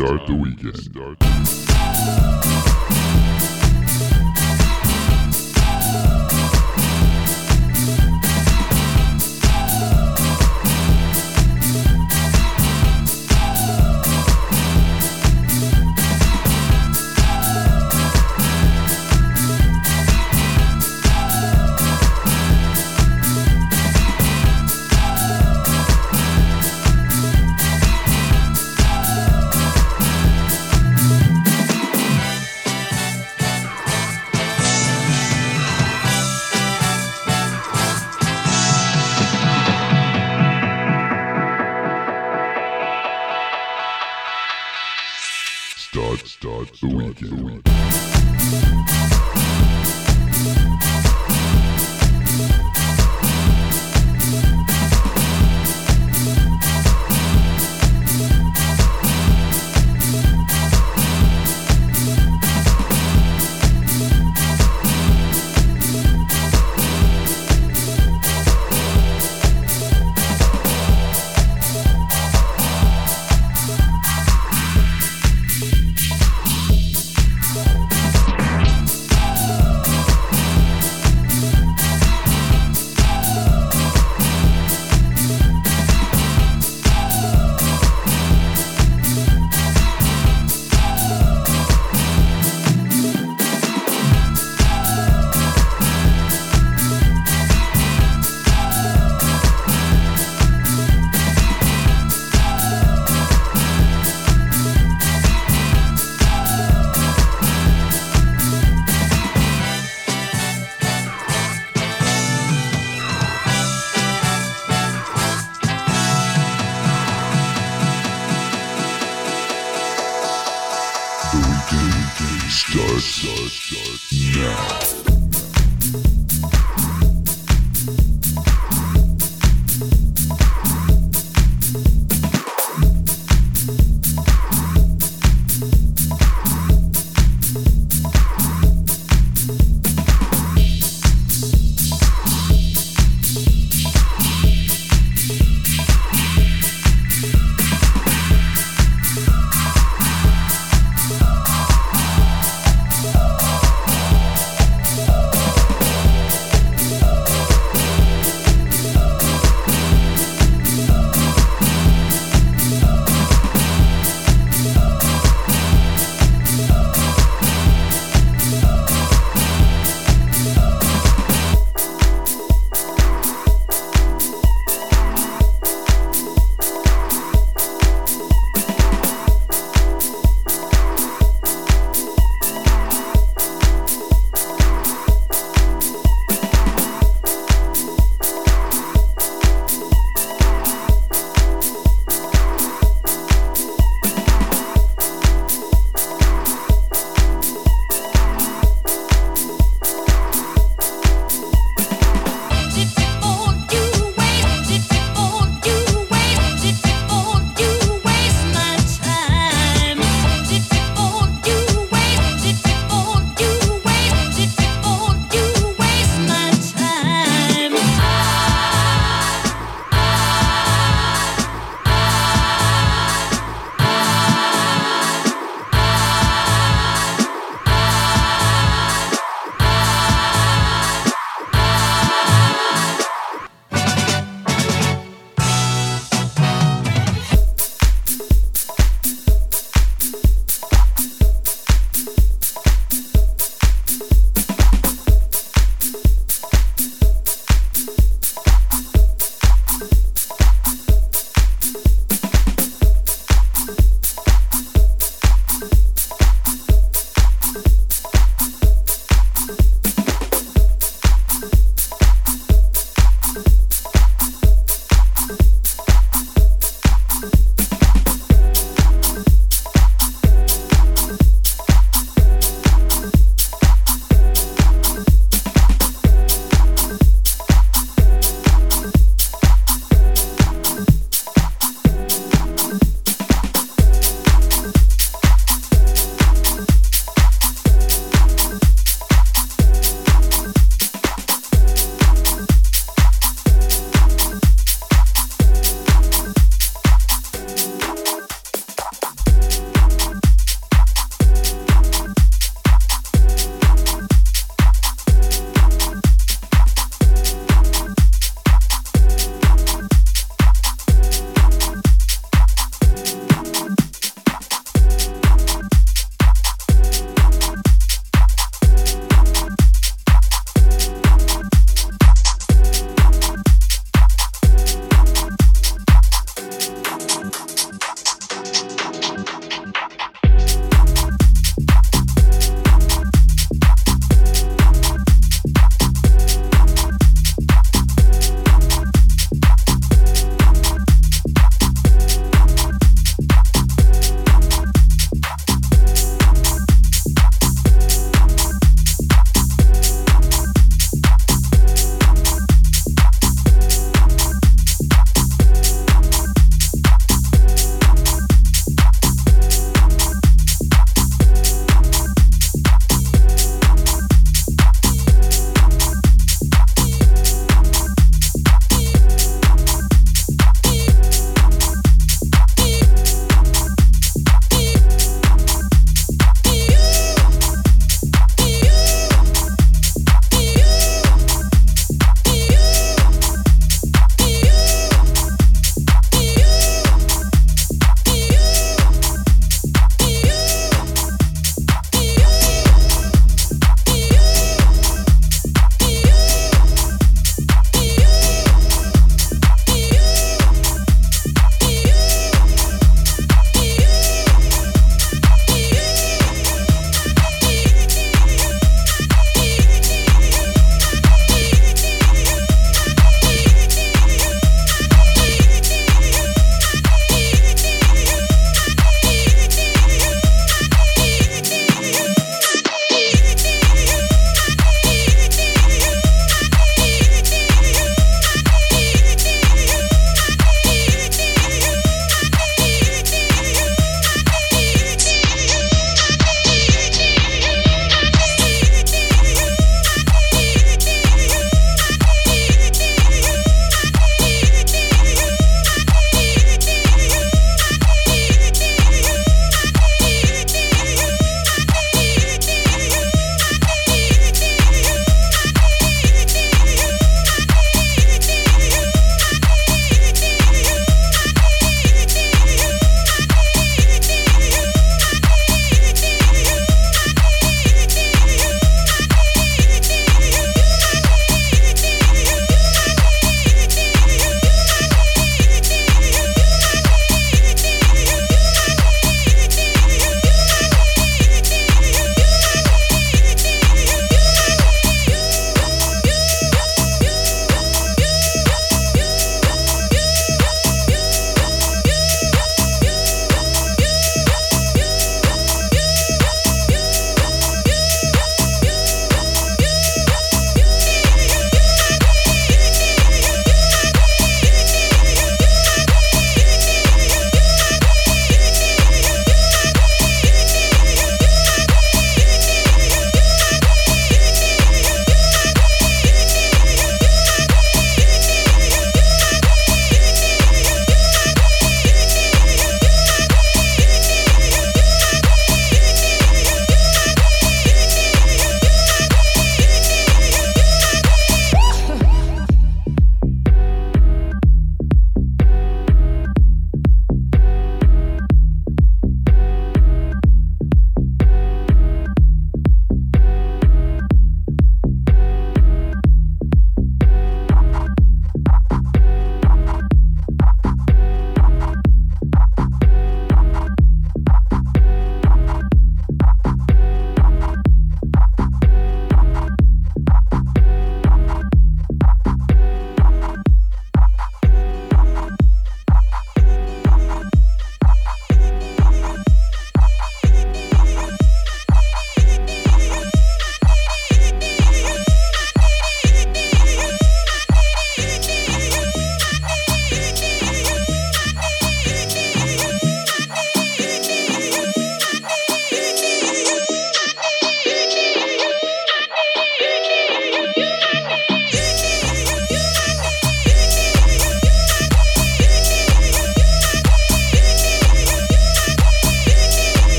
start the weekend. Start,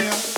I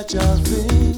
fragile things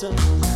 so